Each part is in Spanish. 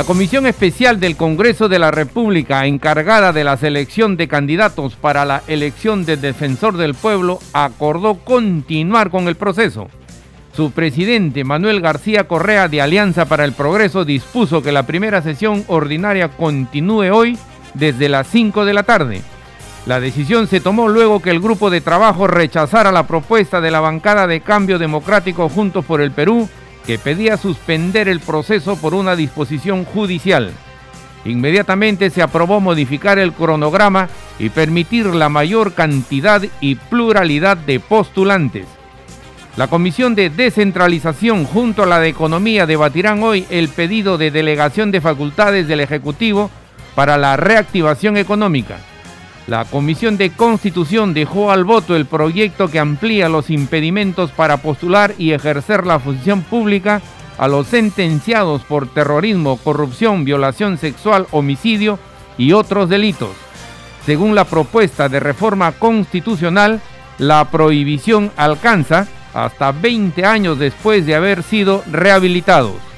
La Comisión Especial del Congreso de la República, encargada de la selección de candidatos para la elección de defensor del pueblo, acordó continuar con el proceso. Su presidente, Manuel García Correa, de Alianza para el Progreso, dispuso que la primera sesión ordinaria continúe hoy desde las 5 de la tarde. La decisión se tomó luego que el grupo de trabajo rechazara la propuesta de la bancada de cambio democrático Juntos por el Perú que pedía suspender el proceso por una disposición judicial. Inmediatamente se aprobó modificar el cronograma y permitir la mayor cantidad y pluralidad de postulantes. La Comisión de Descentralización junto a la de Economía debatirán hoy el pedido de delegación de facultades del Ejecutivo para la reactivación económica. La Comisión de Constitución dejó al voto el proyecto que amplía los impedimentos para postular y ejercer la función pública a los sentenciados por terrorismo, corrupción, violación sexual, homicidio y otros delitos. Según la propuesta de reforma constitucional, la prohibición alcanza hasta 20 años después de haber sido rehabilitados.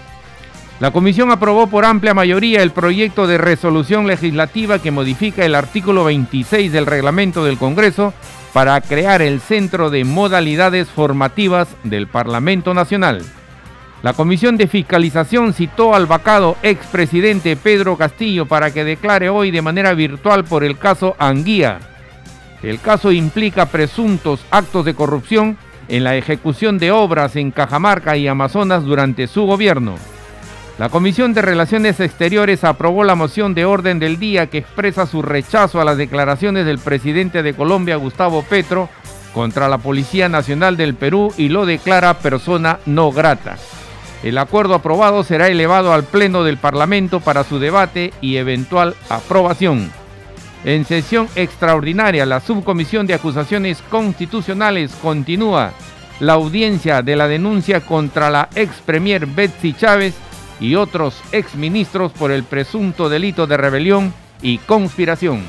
La comisión aprobó por amplia mayoría el proyecto de resolución legislativa que modifica el artículo 26 del reglamento del Congreso para crear el Centro de Modalidades Formativas del Parlamento Nacional. La Comisión de Fiscalización citó al vacado expresidente Pedro Castillo para que declare hoy de manera virtual por el caso Anguía. El caso implica presuntos actos de corrupción en la ejecución de obras en Cajamarca y Amazonas durante su gobierno. La Comisión de Relaciones Exteriores aprobó la moción de orden del día que expresa su rechazo a las declaraciones del presidente de Colombia, Gustavo Petro, contra la Policía Nacional del Perú y lo declara persona no grata. El acuerdo aprobado será elevado al Pleno del Parlamento para su debate y eventual aprobación. En sesión extraordinaria, la Subcomisión de Acusaciones Constitucionales continúa la audiencia de la denuncia contra la ex premier Betsy Chávez y otros exministros por el presunto delito de rebelión y conspiración.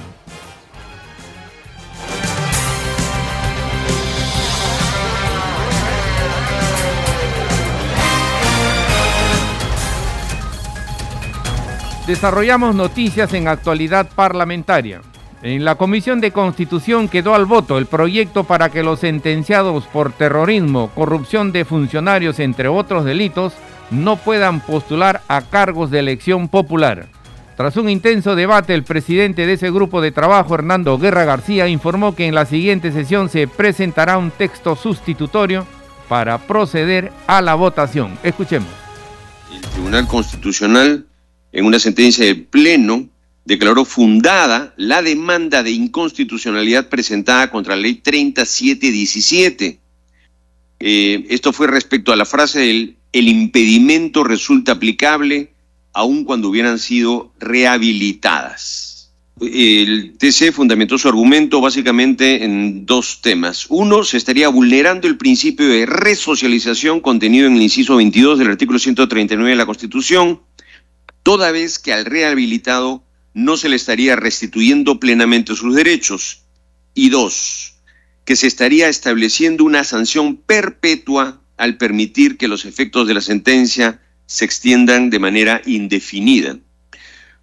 Desarrollamos noticias en actualidad parlamentaria. En la Comisión de Constitución quedó al voto el proyecto para que los sentenciados por terrorismo, corrupción de funcionarios, entre otros delitos, no puedan postular a cargos de elección popular. Tras un intenso debate, el presidente de ese grupo de trabajo, Hernando Guerra García, informó que en la siguiente sesión se presentará un texto sustitutorio para proceder a la votación. Escuchemos. El Tribunal Constitucional, en una sentencia de pleno, declaró fundada la demanda de inconstitucionalidad presentada contra la ley 3717. Eh, esto fue respecto a la frase del el impedimento resulta aplicable aun cuando hubieran sido rehabilitadas. El TC fundamentó su argumento básicamente en dos temas. Uno, se estaría vulnerando el principio de resocialización contenido en el inciso 22 del artículo 139 de la Constitución, toda vez que al rehabilitado no se le estaría restituyendo plenamente sus derechos. Y dos, que se estaría estableciendo una sanción perpetua al permitir que los efectos de la sentencia se extiendan de manera indefinida.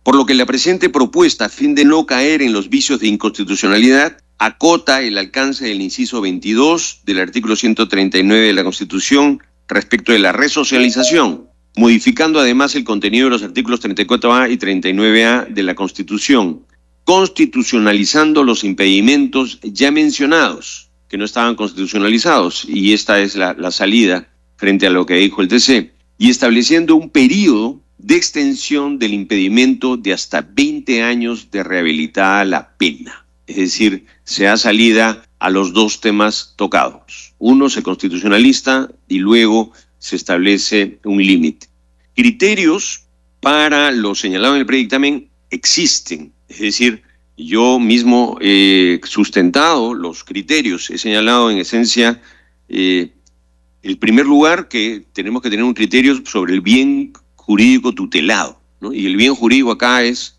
Por lo que la presente propuesta, a fin de no caer en los vicios de inconstitucionalidad, acota el alcance del inciso 22 del artículo 139 de la Constitución respecto de la resocialización, modificando además el contenido de los artículos 34A y 39A de la Constitución, constitucionalizando los impedimentos ya mencionados que no estaban constitucionalizados, y esta es la, salida frente a lo que dijo el TC, y estableciendo un periodo de extensión del impedimento de hasta 20 años de rehabilitada la pena. Es decir, se da salida a los dos temas tocados. Uno se constitucionalista y luego se establece un límite. Criterios para lo señalado en el predictamen existen, es decir, Yo mismo he sustentado los criterios, he señalado en esencia, eh, el primer lugar que tenemos que tener un criterio sobre el bien jurídico tutelado, y el bien jurídico acá es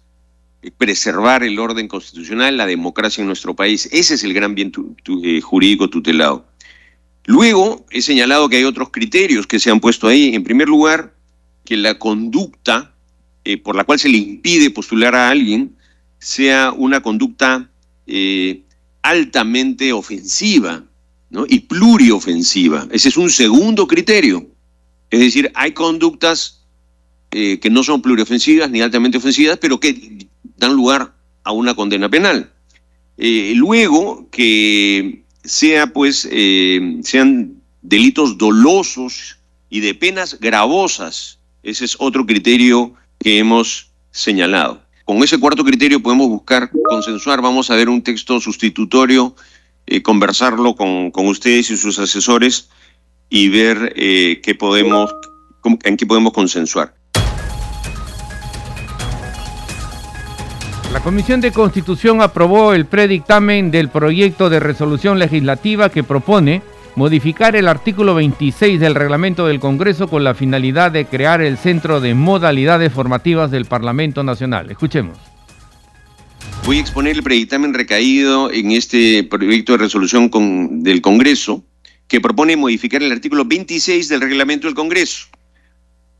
preservar el orden constitucional, la democracia en nuestro país. Ese es el gran bien eh, jurídico tutelado. Luego he señalado que hay otros criterios que se han puesto ahí. En primer lugar, que la conducta eh, por la cual se le impide postular a alguien sea una conducta eh, altamente ofensiva y pluriofensiva. Ese es un segundo criterio. Es decir, hay conductas que no son pluriofensivas ni altamente ofensivas, pero que dan lugar a una condena penal. Eh, luego que sea, pues, eh, sean delitos dolosos y de penas gravosas. Ese es otro criterio que hemos señalado. Con ese cuarto criterio podemos buscar consensuar, vamos a ver un texto sustitutorio, eh, conversarlo con, ustedes y sus asesores y ver qué podemos, en qué podemos consensuar. La Comisión de Constitución aprobó el predictamen del proyecto de resolución legislativa que propone modificar el artículo 26 del reglamento del Congreso con la finalidad de crear el Centro de Modalidades Formativas del Parlamento Nacional. Escuchemos. Voy a exponer el predictamen recaído en este proyecto de resolución del Congreso que propone modificar el artículo 26 del reglamento del Congreso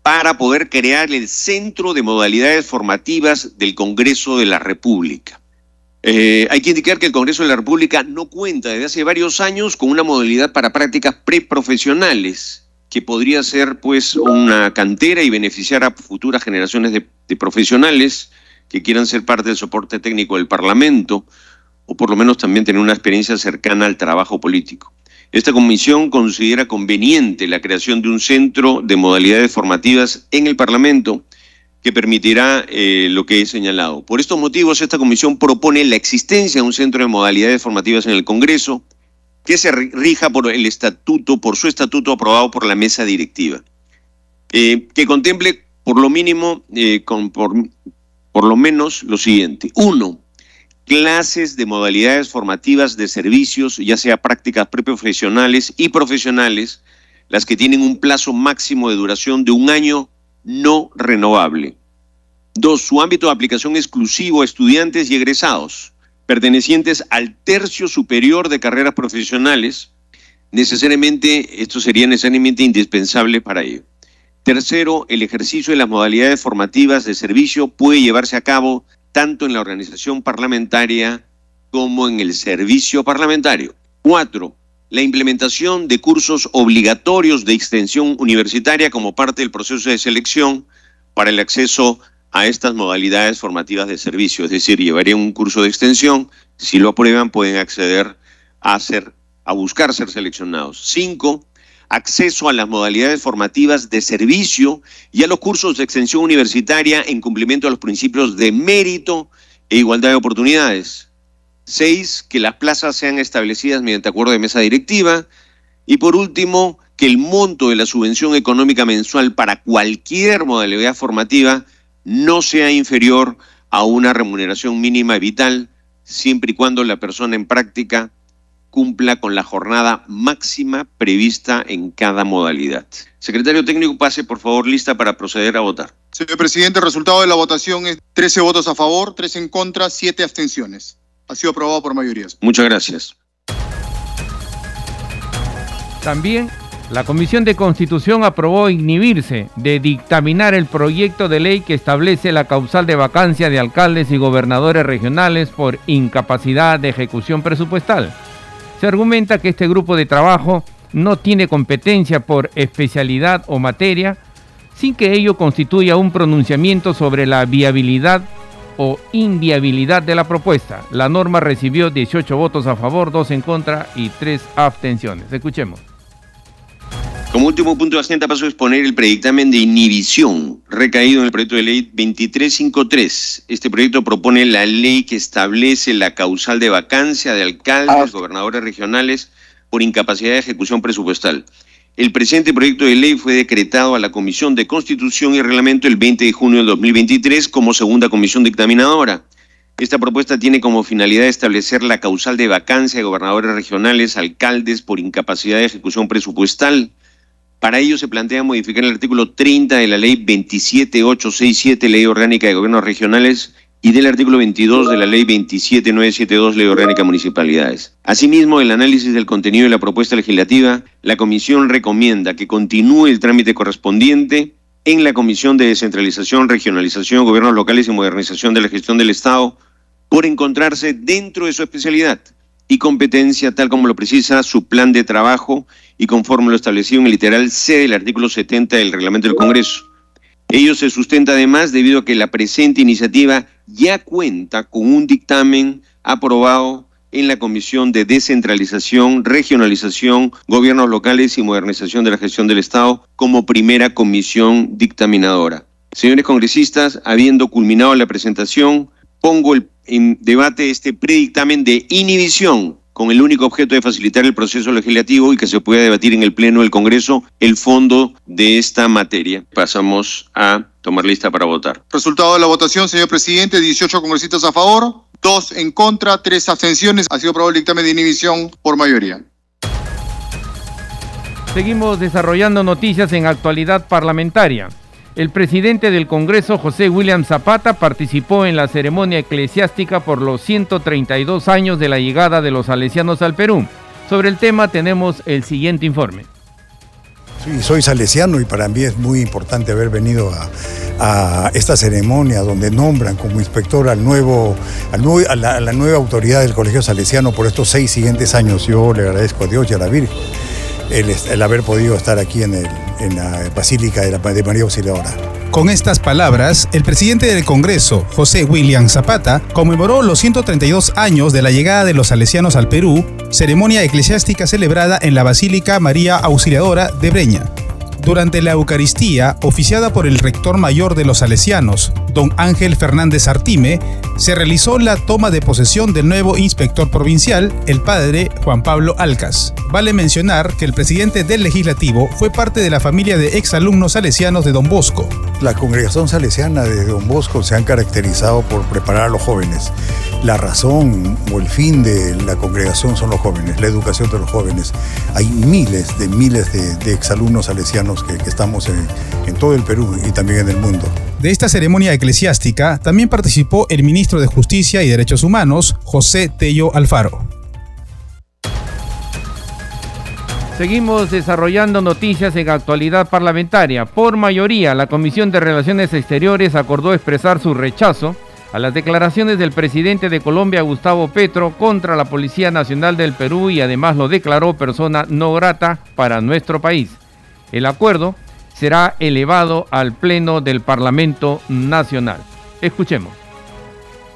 para poder crear el Centro de Modalidades Formativas del Congreso de la República. Eh, hay que indicar que el Congreso de la República no cuenta desde hace varios años con una modalidad para prácticas preprofesionales que podría ser pues una cantera y beneficiar a futuras generaciones de, de profesionales que quieran ser parte del soporte técnico del Parlamento o por lo menos también tener una experiencia cercana al trabajo político. Esta comisión considera conveniente la creación de un centro de modalidades formativas en el Parlamento que permitirá eh, lo que he señalado. Por estos motivos, esta comisión propone la existencia de un centro de modalidades formativas en el Congreso que se rija por el estatuto, por su estatuto aprobado por la mesa directiva, eh, que contemple por lo mínimo, eh, por, por lo menos lo siguiente. Uno, clases de modalidades formativas de servicios, ya sea prácticas preprofesionales y profesionales, las que tienen un plazo máximo de duración de un año no renovable. Dos, su ámbito de aplicación exclusivo a estudiantes y egresados, pertenecientes al tercio superior de carreras profesionales, necesariamente, esto sería necesariamente indispensable para ello. Tercero, el ejercicio de las modalidades formativas de servicio puede llevarse a cabo tanto en la organización parlamentaria como en el servicio parlamentario. Cuatro, la implementación de cursos obligatorios de extensión universitaria como parte del proceso de selección para el acceso a estas modalidades formativas de servicio. Es decir, llevarían un curso de extensión, si lo aprueban pueden acceder a, ser, a buscar ser seleccionados. Cinco, acceso a las modalidades formativas de servicio y a los cursos de extensión universitaria en cumplimiento a los principios de mérito e igualdad de oportunidades. Seis, que las plazas sean establecidas mediante acuerdo de mesa directiva. Y por último, que el monto de la subvención económica mensual para cualquier modalidad formativa no sea inferior a una remuneración mínima vital, siempre y cuando la persona en práctica cumpla con la jornada máxima prevista en cada modalidad. Secretario técnico, pase por favor lista para proceder a votar. Señor presidente, el resultado de la votación es 13 votos a favor, 3 en contra, 7 abstenciones. Ha sido aprobado por mayoría. Muchas gracias. También la Comisión de Constitución aprobó inhibirse de dictaminar el proyecto de ley que establece la causal de vacancia de alcaldes y gobernadores regionales por incapacidad de ejecución presupuestal. Se argumenta que este grupo de trabajo no tiene competencia por especialidad o materia, sin que ello constituya un pronunciamiento sobre la viabilidad o inviabilidad de la propuesta. La norma recibió 18 votos a favor, 2 en contra y 3 abstenciones. Escuchemos. Como último punto de agenda paso a exponer el predictamen de inhibición recaído en el proyecto de ley 2353. Este proyecto propone la ley que establece la causal de vacancia de alcaldes, ah. gobernadores regionales por incapacidad de ejecución presupuestal. El presente proyecto de ley fue decretado a la Comisión de Constitución y Reglamento el 20 de junio del 2023 como segunda comisión dictaminadora. Esta propuesta tiene como finalidad establecer la causal de vacancia de gobernadores regionales, alcaldes por incapacidad de ejecución presupuestal. Para ello se plantea modificar el artículo 30 de la ley 27867, Ley Orgánica de Gobiernos Regionales, y del artículo 22 de la ley 27972, Ley Orgánica de Municipalidades. Asimismo, el análisis del contenido de la propuesta legislativa, la Comisión recomienda que continúe el trámite correspondiente en la Comisión de Descentralización, Regionalización, Gobiernos Locales y Modernización de la Gestión del Estado, por encontrarse dentro de su especialidad y competencia, tal como lo precisa su plan de trabajo y conforme lo establecido en el literal C del artículo 70 del reglamento del Congreso. Ello se sustenta además debido a que la presente iniciativa ya cuenta con un dictamen aprobado en la Comisión de Descentralización, Regionalización, Gobiernos Locales y Modernización de la Gestión del Estado como primera comisión dictaminadora. Señores congresistas, habiendo culminado la presentación, pongo en debate este predictamen de inhibición con el único objeto de facilitar el proceso legislativo y que se pueda debatir en el Pleno del Congreso el fondo de esta materia. Pasamos a tomar lista para votar. Resultado de la votación, señor presidente, 18 congresistas a favor, 2 en contra, 3 abstenciones. Ha sido aprobado el dictamen de inhibición por mayoría. Seguimos desarrollando noticias en actualidad parlamentaria. El presidente del Congreso, José William Zapata, participó en la ceremonia eclesiástica por los 132 años de la llegada de los salesianos al Perú. Sobre el tema tenemos el siguiente informe. Sí, soy salesiano y para mí es muy importante haber venido a, esta ceremonia donde nombran como inspector al nuevo, a, la, nueva autoridad del Colegio Salesiano por estos seis siguientes años. Yo le agradezco a Dios y a la Virgen el, haber podido estar aquí en, la Basílica de María Auxiliadora. Con estas palabras, el presidente del Congreso, José William Zapata, conmemoró los 132 años de la llegada de los salesianos al Perú, ceremonia eclesiástica celebrada en la Basílica María Auxiliadora de Breña. Durante la Eucaristía, oficiada por el rector mayor de los Salesianos, don Ángel Fernández Artime, se realizó la toma de posesión del nuevo inspector provincial, el padre Juan Pablo Alcas. Vale mencionar que el presidente del legislativo fue parte de la familia de exalumnos salesianos de Don Bosco. La congregación salesiana de Don Bosco se han caracterizado por preparar a los jóvenes. La razón o el fin de la congregación son los jóvenes, la educación de los jóvenes. Hay miles de miles de, exalumnos salesianos que, estamos en, en todo el Perú y también en el mundo. De esta ceremonia eclesiástica también participó el ministro de Justicia y Derechos Humanos, José Tello Alfaro. Seguimos desarrollando noticias en actualidad parlamentaria. Por mayoría, la Comisión de Relaciones Exteriores acordó expresar su rechazo a las declaraciones del presidente de Colombia, Gustavo Petro, contra la Policía Nacional del Perú y además lo declaró persona no grata para nuestro país. El acuerdo será elevado al Pleno del Parlamento Nacional. Escuchemos.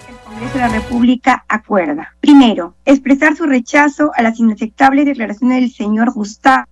El Congreso de la República acuerda. Primero, expresar su rechazo a las inaceptables declaraciones del señor Gustavo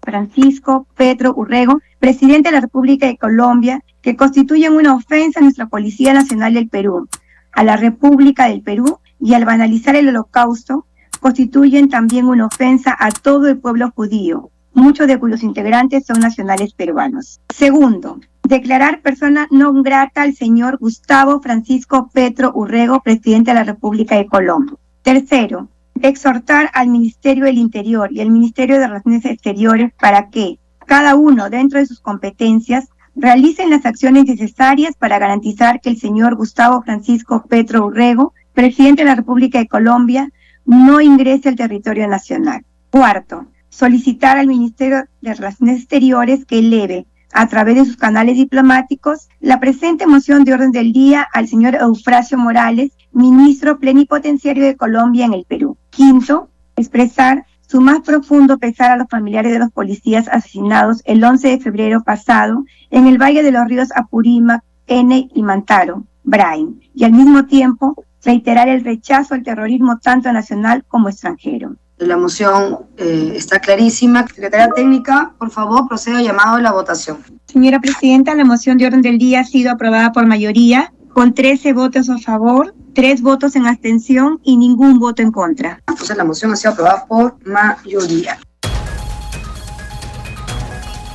Francisco Petro Urrego, presidente de la República de Colombia, que constituyen una ofensa a nuestra Policía Nacional del Perú, a la República del Perú y al banalizar el holocausto, constituyen también una ofensa a todo el pueblo judío, muchos de cuyos integrantes son nacionales peruanos. Segundo, declarar persona no grata al señor Gustavo Francisco Petro Urrego, presidente de la República de Colombia. Tercero, exhortar al Ministerio del Interior y al Ministerio de Relaciones Exteriores para que cada uno dentro de sus competencias realicen las acciones necesarias para garantizar que el señor Gustavo Francisco Petro Urrego, presidente de la República de Colombia, no ingrese al territorio nacional. Cuarto, solicitar al Ministerio de Relaciones Exteriores que eleve a través de sus canales diplomáticos la presente moción de orden del día al señor Eufrasio Morales, ministro plenipotenciario de Colombia en el Perú. Quinto, expresar su más profundo pesar a los familiares de los policías asesinados el 11 de febrero pasado en el Valle de los Ríos Apurímac, N y Mantaro, Brain, y al mismo tiempo reiterar el rechazo al terrorismo tanto nacional como extranjero. La moción eh, está clarísima. Secretaria Técnica, por favor, proceda al llamado de la votación. Señora Presidenta, la moción de orden del día ha sido aprobada por mayoría, con 13 votos a favor, tres votos en abstención y ningún voto en contra. Entonces la moción ha sido aprobada por mayoría.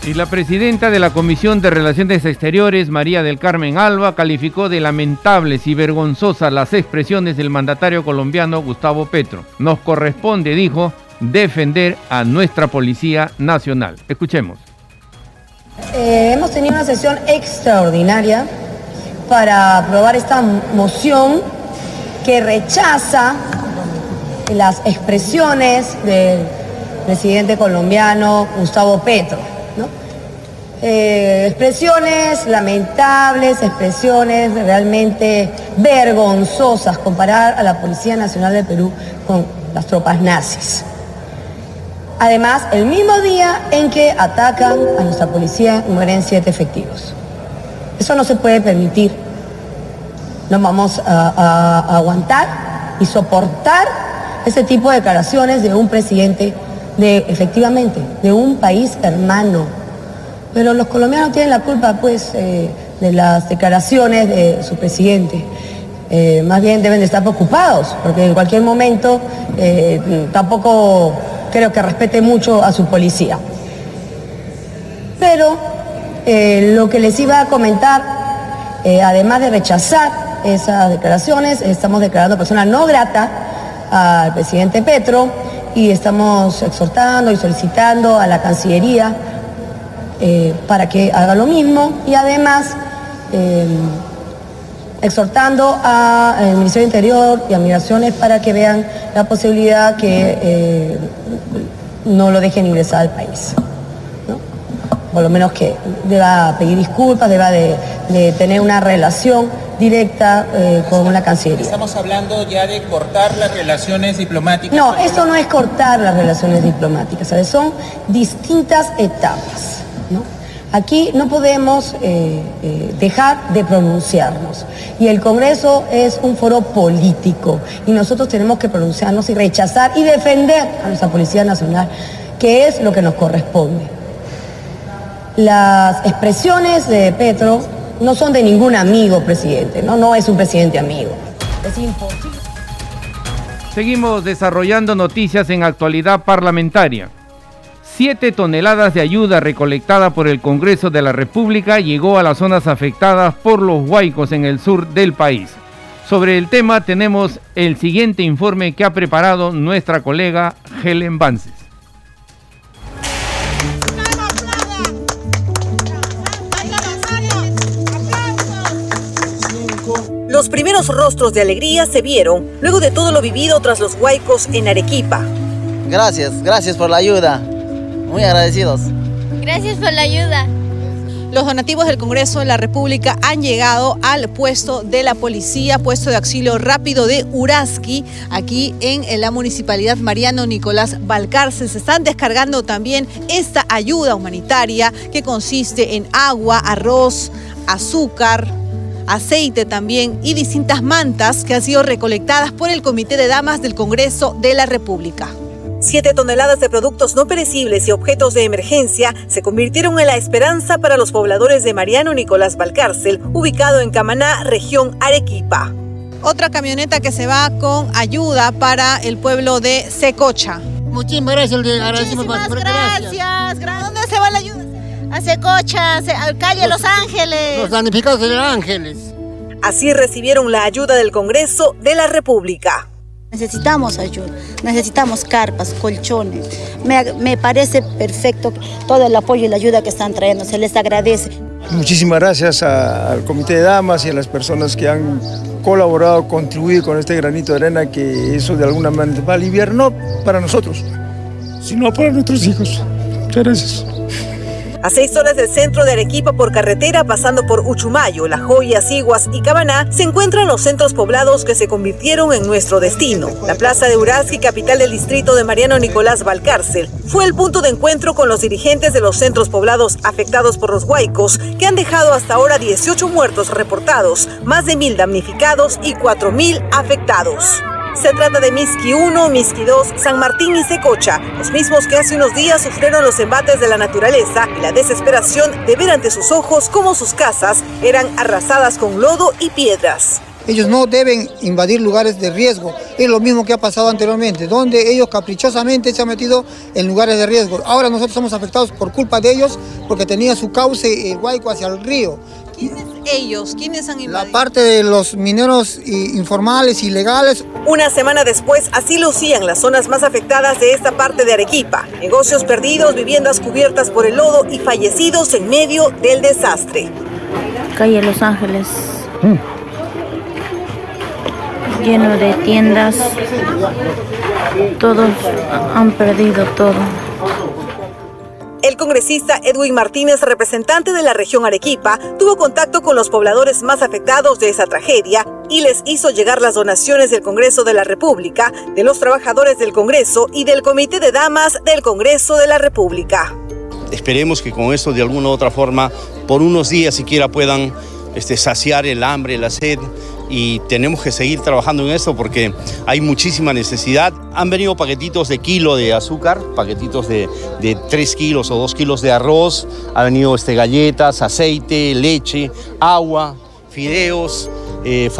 Y la presidenta de la Comisión de Relaciones Exteriores, María del Carmen Alba, calificó de lamentables y vergonzosas las expresiones del mandatario colombiano Gustavo Petro. Nos corresponde, dijo, defender a nuestra Policía Nacional. Escuchemos. Eh, hemos tenido una sesión extraordinaria para aprobar esta moción que rechaza las expresiones del presidente colombiano Gustavo Petro eh, expresiones lamentables, expresiones realmente vergonzosas, comparar a la Policía Nacional de Perú con las tropas nazis. Además, el mismo día en que atacan a nuestra policía mueren siete efectivos. Eso no se puede permitir. No vamos a, a aguantar y soportar ese tipo de declaraciones de un presidente, de efectivamente, de un país hermano, pero los colombianos tienen la culpa, pues, eh, de las declaraciones de su presidente. Eh, más bien deben de estar preocupados, porque en cualquier momento eh, tampoco creo que respete mucho a su policía. Pero lo que les iba a comentar, además de rechazar esas declaraciones, estamos declarando persona no grata al presidente Petro y estamos exhortando y solicitando a la Cancillería eh, para que haga lo mismo y además eh, exhortando al Ministerio de Interior y a Migraciones para que vean la posibilidad que eh, no lo dejen ingresar al país. Por lo menos que deba pedir disculpas, deba de, tener una relación directa con la Cancillería. Estamos hablando ya de cortar las relaciones diplomáticas. No, eso no es cortar las relaciones diplomáticas, son distintas etapas. Aquí no podemos eh, eh, dejar de pronunciarnos. Y el Congreso es un foro político y nosotros tenemos que pronunciarnos y rechazar y defender a nuestra Policía Nacional, que es lo que nos corresponde. Las expresiones de Petro no son de ningún amigo presidente, no, no es un presidente amigo. Es imposible. Seguimos desarrollando noticias en actualidad parlamentaria. Siete toneladas de ayuda recolectada por el Congreso de la República llegó a las zonas afectadas por los huaicos en el sur del país. Sobre el tema tenemos el siguiente informe que ha preparado nuestra colega Helen Vances. Los primeros rostros de alegría se vieron luego de todo lo vivido tras los huaicos en Arequipa. Gracias, gracias por la ayuda. Muy agradecidos. Gracias por la ayuda. Los donativos del Congreso de la República han llegado al puesto de la policía, puesto de auxilio rápido de Uraski, aquí en la municipalidad Mariano Nicolás Balcarce. Se están descargando también esta ayuda humanitaria que consiste en agua, arroz, azúcar, aceite también y distintas mantas que han sido recolectadas por el Comité de Damas del Congreso de la República. Siete toneladas de productos no perecibles y objetos de emergencia se convirtieron en la esperanza para los pobladores de Mariano Nicolás Valcárcel, ubicado en Camaná, región Arequipa. Otra camioneta que se va con ayuda para el pueblo de Secocha. Muchísimas gracias, Muchísimas gracias. ¿Dónde se va la ayuda? A Secocha, al calle Los Ángeles. Los damnificados de Los Ángeles. Así recibieron la ayuda del Congreso de la República. Necesitamos ayuda, necesitamos carpas, colchones. Me, parece perfecto todo el apoyo y la ayuda que están trayendo, se les agradece. Muchísimas gracias al Comité de Damas y a las personas que han colaborado, contribuido con este granito de arena que eso de alguna manera va a aliviar, no para nosotros, sino para nuestros hijos. Muchas gracias. A seis horas del centro de Arequipa por carretera, pasando por Uchumayo, La Joya, Siguas y Cabaná, se encuentran los centros poblados que se convirtieron en nuestro destino. La plaza de Uraski, capital del distrito de Mariano Nicolás Valcárcel, fue el punto de encuentro con los dirigentes de los centros poblados afectados por los huaicos, que han dejado hasta ahora 18 muertos reportados, más de mil damnificados y 4.000 afectados. Se trata de Miski 1, Miski 2, San Martín y Secocha, los mismos que hace unos días sufrieron los embates de la naturaleza y la desesperación de ver ante sus ojos cómo sus casas eran arrasadas con lodo y piedras. Ellos no deben invadir lugares de riesgo. Es lo mismo que ha pasado anteriormente, donde ellos caprichosamente se han metido en lugares de riesgo. Ahora nosotros somos afectados por culpa de ellos porque tenía su cauce el Guayco hacia el río. ¿Quiénes ellos? ¿Quiénes han invadido? La parte de los mineros informales, ilegales. Una semana después, así lucían las zonas más afectadas de esta parte de Arequipa. Negocios perdidos, viviendas cubiertas por el lodo y fallecidos en medio del desastre. Calle Los Ángeles. Lleno de tiendas. Todos han perdido todo. El congresista Edwin Martínez, representante de la región Arequipa, tuvo contacto con los pobladores más afectados de esa tragedia y les hizo llegar las donaciones del Congreso de la República, de los trabajadores del Congreso y del Comité de Damas del Congreso de la República. Esperemos que con esto de alguna u otra forma, por unos días siquiera puedan este, saciar el hambre, la sed y tenemos que seguir trabajando en esto porque hay muchísima necesidad. Han venido paquetitos de kilo de azúcar, paquetitos de, de 3 kilos o 2 kilos de arroz, ha venido este, galletas, aceite, leche, agua, fideos, eh.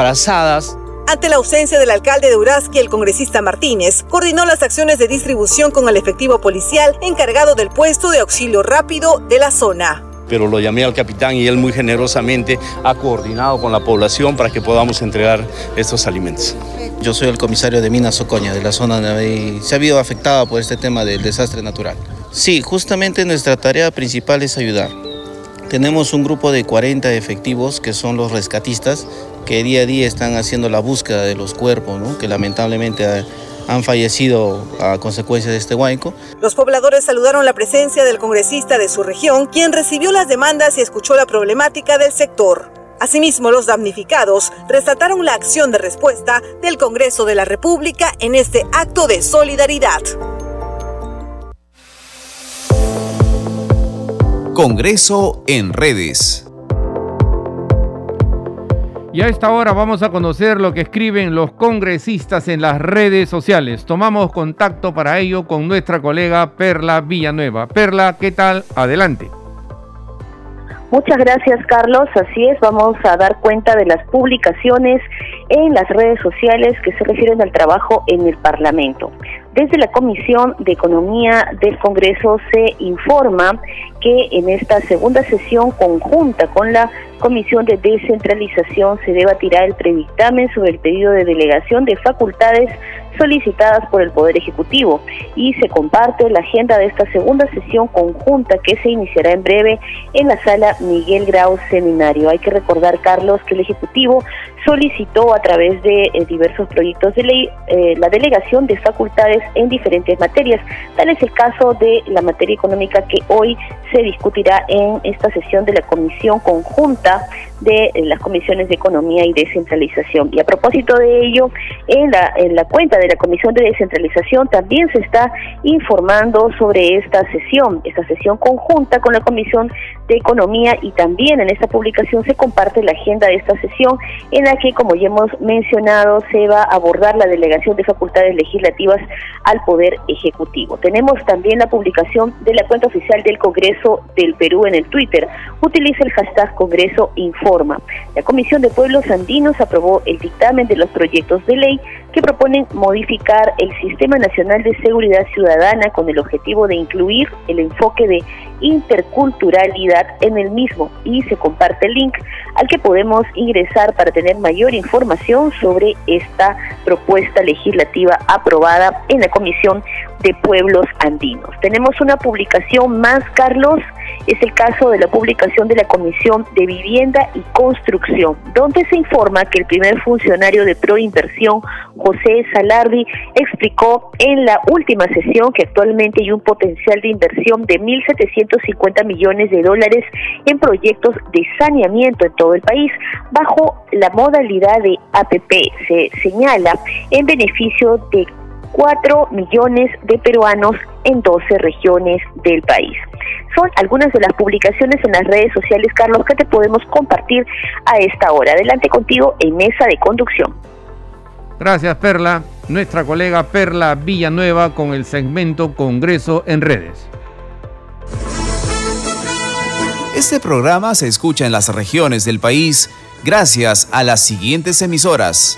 Ante la ausencia del alcalde de Urazqui, el congresista Martínez coordinó las acciones de distribución con el efectivo policial encargado del puesto de auxilio rápido de la zona pero lo llamé al capitán y él muy generosamente ha coordinado con la población para que podamos entregar estos alimentos. Yo soy el comisario de Minas Ocoña, de la zona de se ha habido afectada por este tema del desastre natural. Sí, justamente nuestra tarea principal es ayudar. Tenemos un grupo de 40 efectivos que son los rescatistas que día a día están haciendo la búsqueda de los cuerpos, que lamentablemente han fallecido a consecuencia de este huaico. Los pobladores saludaron la presencia del congresista de su región, quien recibió las demandas y escuchó la problemática del sector. Asimismo, los damnificados resaltaron la acción de respuesta del Congreso de la República en este acto de solidaridad. Congreso en redes. Y a esta hora vamos a conocer lo que escriben los congresistas en las redes sociales. Tomamos contacto para ello con nuestra colega Perla Villanueva. Perla, ¿qué tal? Adelante. Muchas gracias, Carlos. Así es, vamos a dar cuenta de las publicaciones en las redes sociales que se refieren al trabajo en el Parlamento. Desde la Comisión de Economía del Congreso se informa que en esta segunda sesión conjunta con la Comisión de Descentralización se debatirá el predictamen sobre el pedido de delegación de facultades solicitadas por el Poder Ejecutivo y se comparte la agenda de esta segunda sesión conjunta que se iniciará en breve en la sala Miguel Grau Seminario. Hay que recordar, Carlos, que el Ejecutivo solicitó a través de eh, diversos proyectos de ley eh, la delegación de facultades en diferentes materias. Tal es el caso de la materia económica que hoy se discutirá en esta sesión de la Comisión Conjunta de eh, las Comisiones de Economía y Descentralización. Y a propósito de ello, en la, en la cuenta de la Comisión de Descentralización también se está informando sobre esta sesión, esta sesión conjunta con la Comisión de Economía y también en esta publicación se comparte la agenda de esta sesión en la que, como ya hemos mencionado, se va a abordar la delegación de facultades legislativas al Poder Ejecutivo. Tenemos también la publicación de la cuenta oficial del Congreso del Perú en el Twitter. Utiliza el hashtag Congreso Informa. La Comisión de Pueblos Andinos aprobó el dictamen de los proyectos de ley que proponen modificar el Sistema Nacional de Seguridad Ciudadana con el objetivo de incluir el enfoque de interculturalidad en el mismo y se comparte el link al que podemos ingresar para tener mayor información sobre esta propuesta legislativa aprobada en la Comisión de Pueblos Andinos. Tenemos una publicación más, Carlos, es el caso de la publicación de la Comisión de Vivienda y Construcción, donde se informa que el primer funcionario de Proinversión, José Salardi, explicó en la última sesión que actualmente hay un potencial de inversión de 1.750 millones de dólares en proyectos de saneamiento en todo el país, bajo la modalidad de APP. Se señala en beneficio de 4 millones de peruanos en 12 regiones del país. Son algunas de las publicaciones en las redes sociales, Carlos, que te podemos compartir a esta hora. Adelante contigo en mesa de conducción. Gracias, Perla. Nuestra colega Perla Villanueva con el segmento Congreso en redes. Este programa se escucha en las regiones del país gracias a las siguientes emisoras.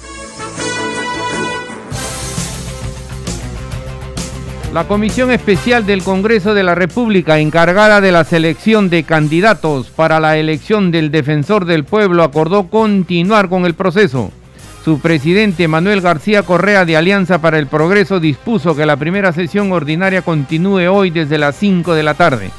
La Comisión Especial del Congreso de la República, encargada de la selección de candidatos para la elección del Defensor del Pueblo, acordó continuar con el proceso. Su presidente Manuel García Correa de Alianza para el Progreso dispuso que la primera sesión ordinaria continúe hoy desde las 5 de la tarde.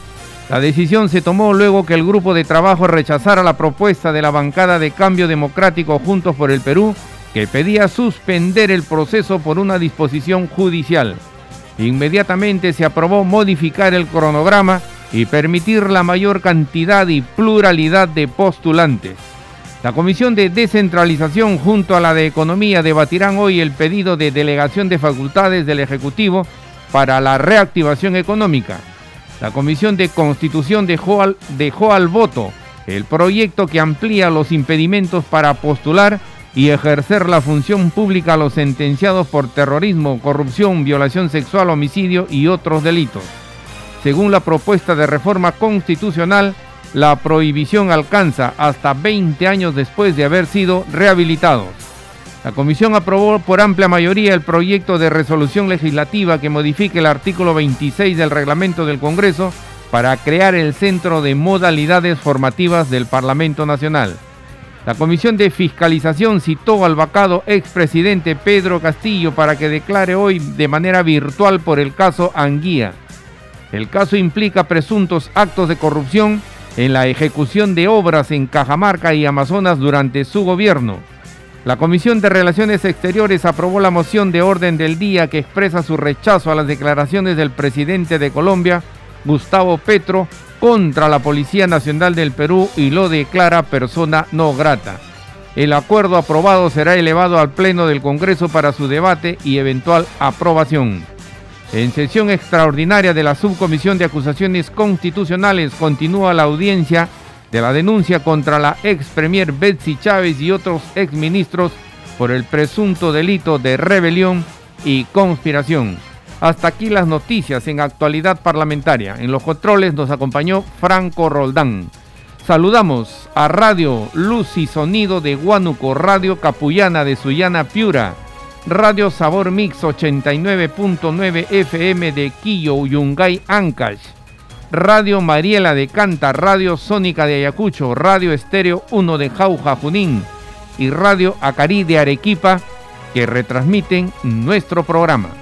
La decisión se tomó luego que el grupo de trabajo rechazara la propuesta de la bancada de cambio democrático Juntos por el Perú, que pedía suspender el proceso por una disposición judicial. Inmediatamente se aprobó modificar el cronograma y permitir la mayor cantidad y pluralidad de postulantes. La Comisión de Descentralización junto a la de Economía debatirán hoy el pedido de delegación de facultades del Ejecutivo para la reactivación económica. La Comisión de Constitución dejó al, dejó al voto el proyecto que amplía los impedimentos para postular y ejercer la función pública a los sentenciados por terrorismo, corrupción, violación sexual, homicidio y otros delitos. Según la propuesta de reforma constitucional, la prohibición alcanza hasta 20 años después de haber sido rehabilitados. La Comisión aprobó por amplia mayoría el proyecto de resolución legislativa que modifique el artículo 26 del reglamento del Congreso para crear el Centro de Modalidades Formativas del Parlamento Nacional. La Comisión de Fiscalización citó al vacado expresidente Pedro Castillo para que declare hoy de manera virtual por el caso Anguía. El caso implica presuntos actos de corrupción en la ejecución de obras en Cajamarca y Amazonas durante su gobierno. La Comisión de Relaciones Exteriores aprobó la moción de orden del día que expresa su rechazo a las declaraciones del presidente de Colombia, Gustavo Petro, contra la Policía Nacional del Perú y lo declara persona no grata. El acuerdo aprobado será elevado al Pleno del Congreso para su debate y eventual aprobación. En sesión extraordinaria de la Subcomisión de Acusaciones Constitucionales continúa la audiencia de la denuncia contra la ex premier Betsy Chávez y otros ex ministros por el presunto delito de rebelión y conspiración. Hasta aquí las noticias en actualidad parlamentaria. En los controles nos acompañó Franco Roldán. Saludamos a Radio Luz y Sonido de Huánuco, Radio Capullana de Sullana Piura, Radio Sabor Mix 89.9 FM de Quillo, Yungay, Ancash, Radio Mariela de Canta, Radio Sónica de Ayacucho, Radio Estéreo 1 de Jauja, Junín y Radio Acarí de Arequipa que retransmiten nuestro programa.